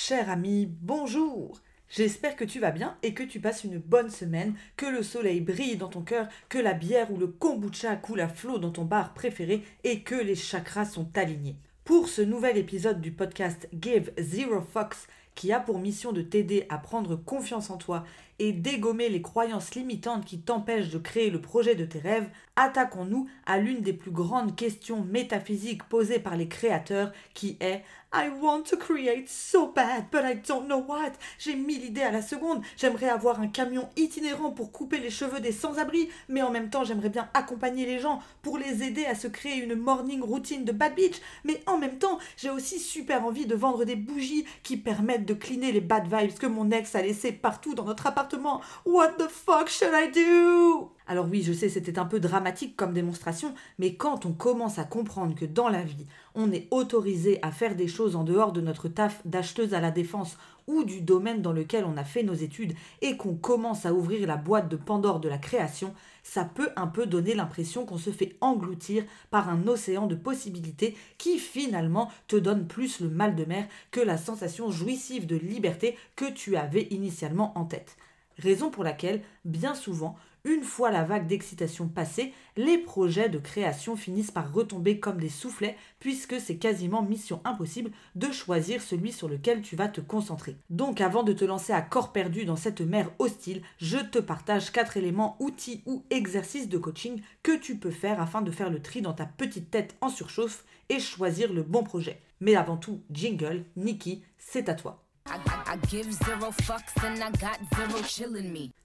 Cher ami, bonjour J'espère que tu vas bien et que tu passes une bonne semaine, que le soleil brille dans ton cœur, que la bière ou le kombucha coule à flot dans ton bar préféré et que les chakras sont alignés. Pour ce nouvel épisode du podcast Give Zero Fox, qui a pour mission de t'aider à prendre confiance en toi et dégommer les croyances limitantes qui t'empêchent de créer le projet de tes rêves, attaquons-nous à l'une des plus grandes questions métaphysiques posées par les créateurs qui est I want to create so bad, but I don't know what. J'ai mille idées à la seconde. J'aimerais avoir un camion itinérant pour couper les cheveux des sans-abri, mais en même temps, j'aimerais bien accompagner les gens pour les aider à se créer une morning routine de bad beach. Mais en même temps, j'ai aussi super envie de vendre des bougies qui permettent de cleaner les bad vibes que mon ex a laissées partout dans notre What the fuck should I do? Alors oui, je sais, c'était un peu dramatique comme démonstration, mais quand on commence à comprendre que dans la vie, on est autorisé à faire des choses en dehors de notre taf d'acheteuse à la défense ou du domaine dans lequel on a fait nos études et qu'on commence à ouvrir la boîte de Pandore de la création, ça peut un peu donner l'impression qu'on se fait engloutir par un océan de possibilités qui finalement te donne plus le mal de mer que la sensation jouissive de liberté que tu avais initialement en tête. Raison pour laquelle, bien souvent, une fois la vague d'excitation passée, les projets de création finissent par retomber comme des soufflets puisque c'est quasiment mission impossible de choisir celui sur lequel tu vas te concentrer. Donc avant de te lancer à corps perdu dans cette mer hostile, je te partage quatre éléments, outils ou exercices de coaching que tu peux faire afin de faire le tri dans ta petite tête en surchauffe et choisir le bon projet. Mais avant tout, jingle, Nikki, c'est à toi.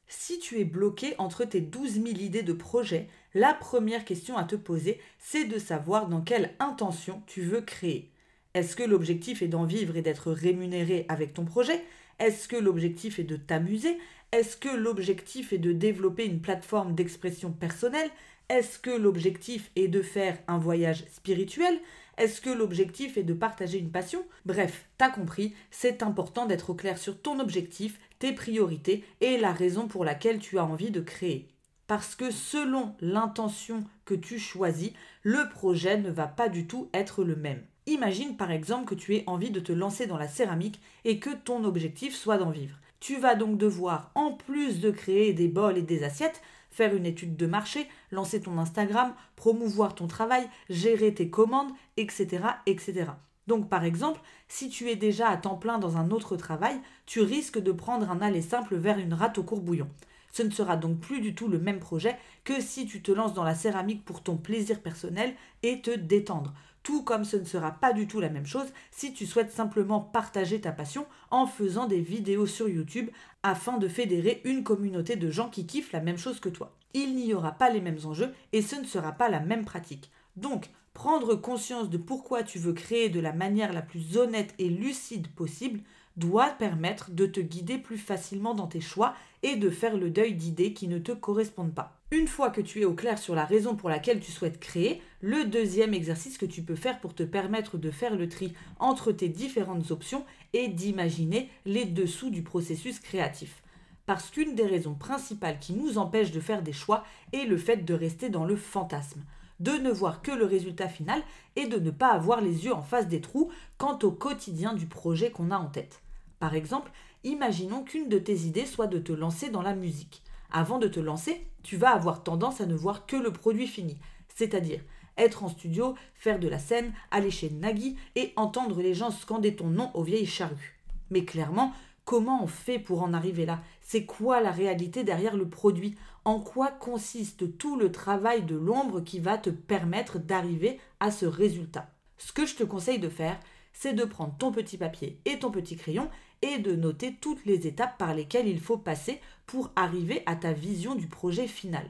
Si tu es bloqué entre tes 12 000 idées de projet, la première question à te poser, c'est de savoir dans quelle intention tu veux créer. Est-ce que l'objectif est d'en vivre et d'être rémunéré avec ton projet? Est-ce que l'objectif est de t'amuser? Est-ce que l'objectif est de développer une plateforme d'expression personnelle? Est-ce que l'objectif est de faire un voyage spirituel? Est-ce que l'objectif est de partager une passion? Bref, t'as compris, c'est important d'être clair sur ton objectif, tes priorités et la raison pour laquelle tu as envie de créer. Parce que selon l'intention que tu choisis, le projet ne va pas du tout être le même. Imagine par exemple que tu aies envie de te lancer dans la céramique et que ton objectif soit d'en vivre. Tu vas donc devoir, en plus de créer des bols et des assiettes, faire une étude de marché, lancer ton Instagram, promouvoir ton travail, gérer tes commandes, etc. etc. Donc par exemple, si tu es déjà à temps plein dans un autre travail, tu risques de prendre un aller simple vers une rate au courbouillon. Ce ne sera donc plus du tout le même projet que si tu te lances dans la céramique pour ton plaisir personnel et te détendre. Tout comme ce ne sera pas du tout la même chose si tu souhaites simplement partager ta passion en faisant des vidéos sur YouTube afin de fédérer une communauté de gens qui kiffent la même chose que toi. Il n'y aura pas les mêmes enjeux et ce ne sera pas la même pratique. Donc, prendre conscience de pourquoi tu veux créer de la manière la plus honnête et lucide possible doit permettre de te guider plus facilement dans tes choix et de faire le deuil d'idées qui ne te correspondent pas. Une fois que tu es au clair sur la raison pour laquelle tu souhaites créer, le deuxième exercice que tu peux faire pour te permettre de faire le tri entre tes différentes options est d'imaginer les dessous du processus créatif. Parce qu'une des raisons principales qui nous empêche de faire des choix est le fait de rester dans le fantasme de ne voir que le résultat final et de ne pas avoir les yeux en face des trous quant au quotidien du projet qu'on a en tête. Par exemple, imaginons qu'une de tes idées soit de te lancer dans la musique. Avant de te lancer, tu vas avoir tendance à ne voir que le produit fini, c'est-à-dire être en studio, faire de la scène, aller chez Nagui et entendre les gens scander ton nom aux vieilles charrues. Mais clairement, comment on fait pour en arriver là? C'est quoi la réalité derrière le produit? En quoi consiste tout le travail de l'ombre qui va te permettre d'arriver à ce résultat? Ce que je te conseille de faire, c'est de prendre ton petit papier et ton petit crayon et de noter toutes les étapes par lesquelles il faut passer pour arriver à ta vision du projet final.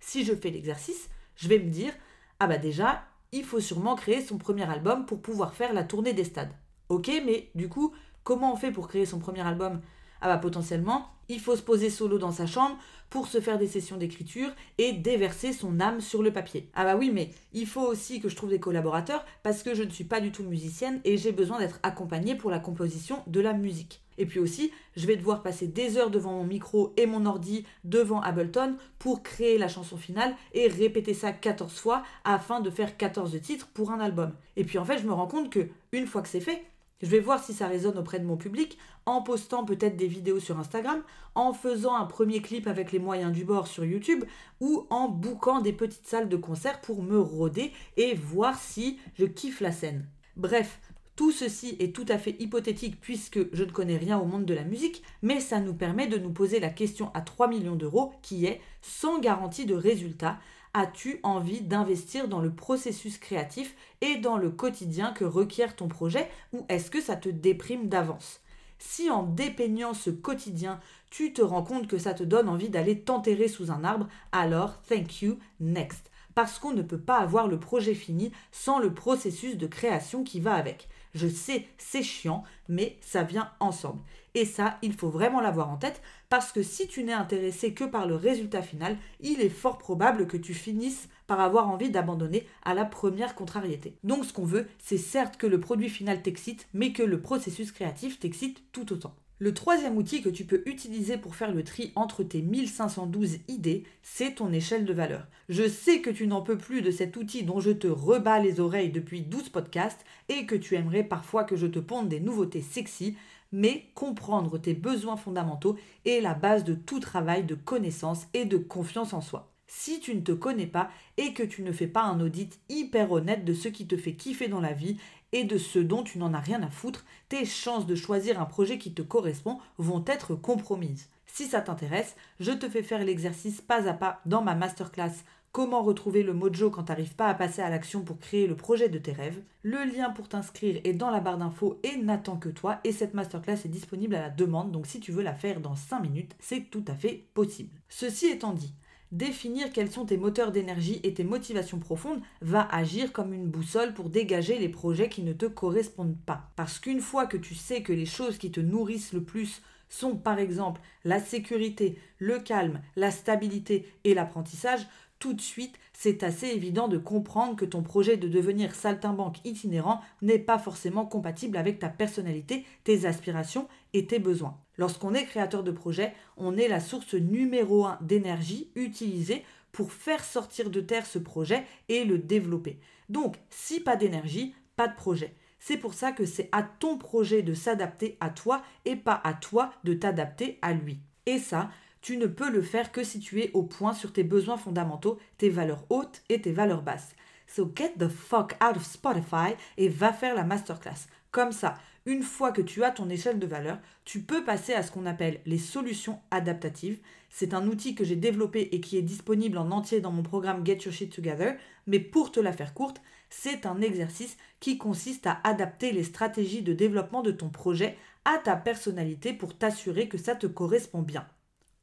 Si je fais l'exercice, je vais me dire ah bah déjà, il faut sûrement créer son premier album pour pouvoir faire la tournée des stades. Ok, mais du coup, comment on fait pour créer son premier album? Ah bah potentiellement, il faut se poser solo dans sa chambre pour se faire des sessions d'écriture et déverser son âme sur le papier. Ah bah oui, mais il faut aussi que je trouve des collaborateurs parce que je ne suis pas du tout musicienne et j'ai besoin d'être accompagnée pour la composition de la musique. Et puis aussi, je vais devoir passer des heures devant mon micro et mon ordi devant Ableton pour créer la chanson finale et répéter ça 14 fois afin de faire 14 titres pour un album. Et puis en fait, je me rends compte que une fois que c'est fait, Je vais voir si ça résonne auprès de mon public en postant peut-être des vidéos sur Instagram, en faisant un premier clip avec les moyens du bord sur YouTube ou en bouquant des petites salles de concert pour me rôder et voir si je kiffe la scène. Bref, tout ceci est tout à fait hypothétique puisque je ne connais rien au monde de la musique, mais ça nous permet de nous poser la question à 3 millions d'euros qui est, sans garantie de résultat, as-tu envie d'investir dans le processus créatif et dans le quotidien que requiert ton projet ou est-ce que ça te déprime d'avance? Si en dépeignant ce quotidien, tu te rends compte que ça te donne envie d'aller t'enterrer sous un arbre, alors thank you, next. Parce qu'on ne peut pas avoir le projet fini sans le processus de création qui va avec. Je sais, c'est chiant, mais ça vient ensemble. Et ça, il faut vraiment l'avoir en tête parce que si tu n'es intéressé que par le résultat final, il est fort probable que tu finisses par avoir envie d'abandonner à la première contrariété. Donc ce qu'on veut, c'est certes que le produit final t'excite, mais que le processus créatif t'excite tout autant. Le troisième outil que tu peux utiliser pour faire le tri entre tes 1512 idées, c'est ton échelle de valeur. Je sais que tu n'en peux plus de cet outil dont je te rebats les oreilles depuis 12 podcasts et que tu aimerais parfois que je te ponde des nouveautés sexy, mais comprendre tes besoins fondamentaux est la base de tout travail de connaissance et de confiance en soi. Si tu ne te connais pas et que tu ne fais pas un audit hyper honnête de ce qui te fait kiffer dans la vie et de ce dont tu n'en as rien à foutre, tes chances de choisir un projet qui te correspond vont être compromises. Si ça t'intéresse, je te fais faire l'exercice pas à pas dans ma masterclass Comment retrouver le mojo quand t'arrives pas à passer à l'action pour créer le projet de tes rêves? Le lien pour t'inscrire est dans la barre d'infos et n'attend que toi. Et cette masterclass est disponible à la demande, donc si tu veux la faire dans 5 minutes, c'est tout à fait possible. Ceci étant dit, Définir quels sont tes moteurs d'énergie et tes motivations profondes va agir comme une boussole pour dégager les projets qui ne te correspondent pas. Parce qu'une fois que tu sais que les choses qui te nourrissent le plus sont par exemple la sécurité, le calme, la stabilité et l'apprentissage, tout de suite, c'est assez évident de comprendre que ton projet de devenir saltimbanque itinérant n'est pas forcément compatible avec ta personnalité, tes aspirations et tes besoins. Lorsqu'on est créateur de projet, on est la source numéro un d'énergie utilisée pour faire sortir de terre ce projet et le développer. Donc, si pas d'énergie, pas de projet. C'est pour ça que c'est à ton projet de s'adapter à toi et pas à toi de t'adapter à lui. Et ça, tu ne peux le faire que si tu es au point sur tes besoins fondamentaux, tes valeurs hautes et tes valeurs basses. So get the fuck out of Spotify et va faire la masterclass. Comme ça, une fois que tu as ton échelle de valeur, tu peux passer à ce qu'on appelle les solutions adaptatives. C'est un outil que j'ai développé et qui est disponible en entier dans mon programme Get Your Shit Together, mais pour te la faire courte, c'est un exercice qui consiste à adapter les stratégies de développement de ton projet à ta personnalité pour t'assurer que ça te correspond bien.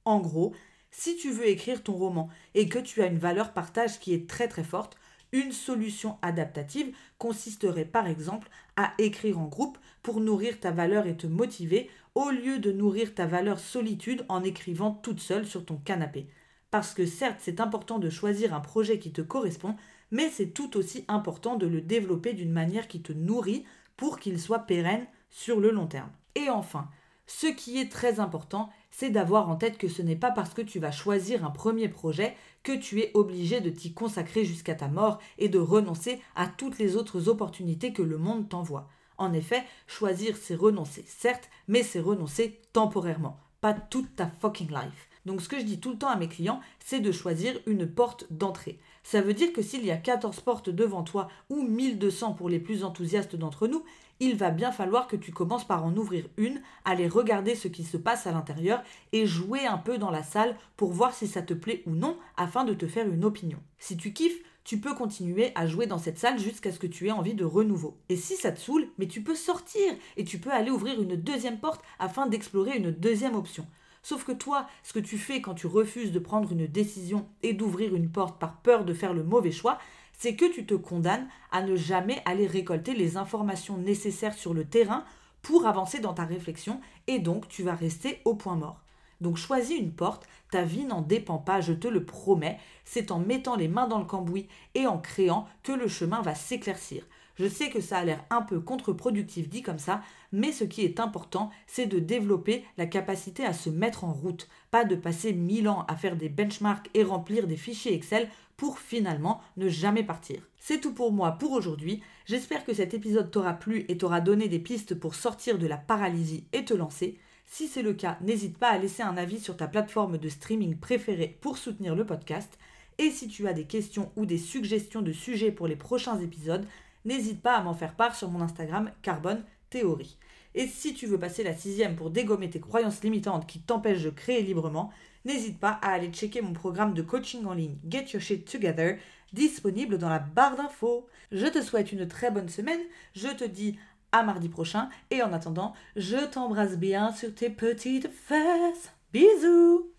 En gros, si tu veux écrire ton roman et que tu as une valeur partage qui est très très forte, une solution adaptative consisterait par exemple à écrire en groupe pour nourrir ta valeur et te motiver au lieu de nourrir ta valeur solitude en écrivant toute seule sur ton canapé. Parce que certes c'est important de choisir un projet qui te correspond, mais c'est tout aussi important de le développer d'une manière qui te nourrit pour qu'il soit pérenne sur le long terme. Et enfin, ce qui est très important, c'est d'avoir en tête que ce n'est pas parce que tu vas choisir un premier projet que tu es obligé de t'y consacrer jusqu'à ta mort et de renoncer à toutes les autres opportunités que le monde t'envoie. En effet, choisir c'est renoncer, certes, mais c'est renoncer temporairement, pas toute ta fucking life. Donc ce que je dis tout le temps à mes clients, c'est de choisir une porte d'entrée. Ça veut dire que s'il y a 14 portes devant toi ou 1200 pour les plus enthousiastes d'entre nous, il va bien falloir que tu commences par en ouvrir une, aller regarder ce qui se passe à l'intérieur et jouer un peu dans la salle pour voir si ça te plaît ou non afin de te faire une opinion. Si tu kiffes, tu peux continuer à jouer dans cette salle jusqu'à ce que tu aies envie de renouveau. Et si ça te saoule, mais tu peux sortir et tu peux aller ouvrir une deuxième porte afin d'explorer une deuxième option. Sauf que toi, ce que tu fais quand tu refuses de prendre une décision et d'ouvrir une porte par peur de faire le mauvais choix, c'est que tu te condamnes à ne jamais aller récolter les informations nécessaires sur le terrain pour avancer dans ta réflexion et donc tu vas rester au point mort. Donc choisis une porte, ta vie n'en dépend pas, je te le promets, c'est en mettant les mains dans le cambouis et en créant que le chemin va s'éclaircir. Je sais que ça a l'air un peu contre-productif dit comme ça, mais ce qui est important, c'est de développer la capacité à se mettre en route, pas de passer mille ans à faire des benchmarks et remplir des fichiers Excel pour finalement ne jamais partir. C'est tout pour moi pour aujourd'hui. J'espère que cet épisode t'aura plu et t'aura donné des pistes pour sortir de la paralysie et te lancer. Si c'est le cas, n'hésite pas à laisser un avis sur ta plateforme de streaming préférée pour soutenir le podcast. Et si tu as des questions ou des suggestions de sujets pour les prochains épisodes, n'hésite pas à m'en faire part sur mon Instagram Carbone Théorie. Et si tu veux passer la sixième pour dégommer tes croyances limitantes qui t'empêchent de créer librement, n'hésite pas à aller checker mon programme de coaching en ligne Get Your Shit Together, disponible dans la barre d'infos. Je te souhaite une très bonne semaine, je te dis à mardi prochain, et en attendant, je t'embrasse bien sur tes petites fesses. Bisous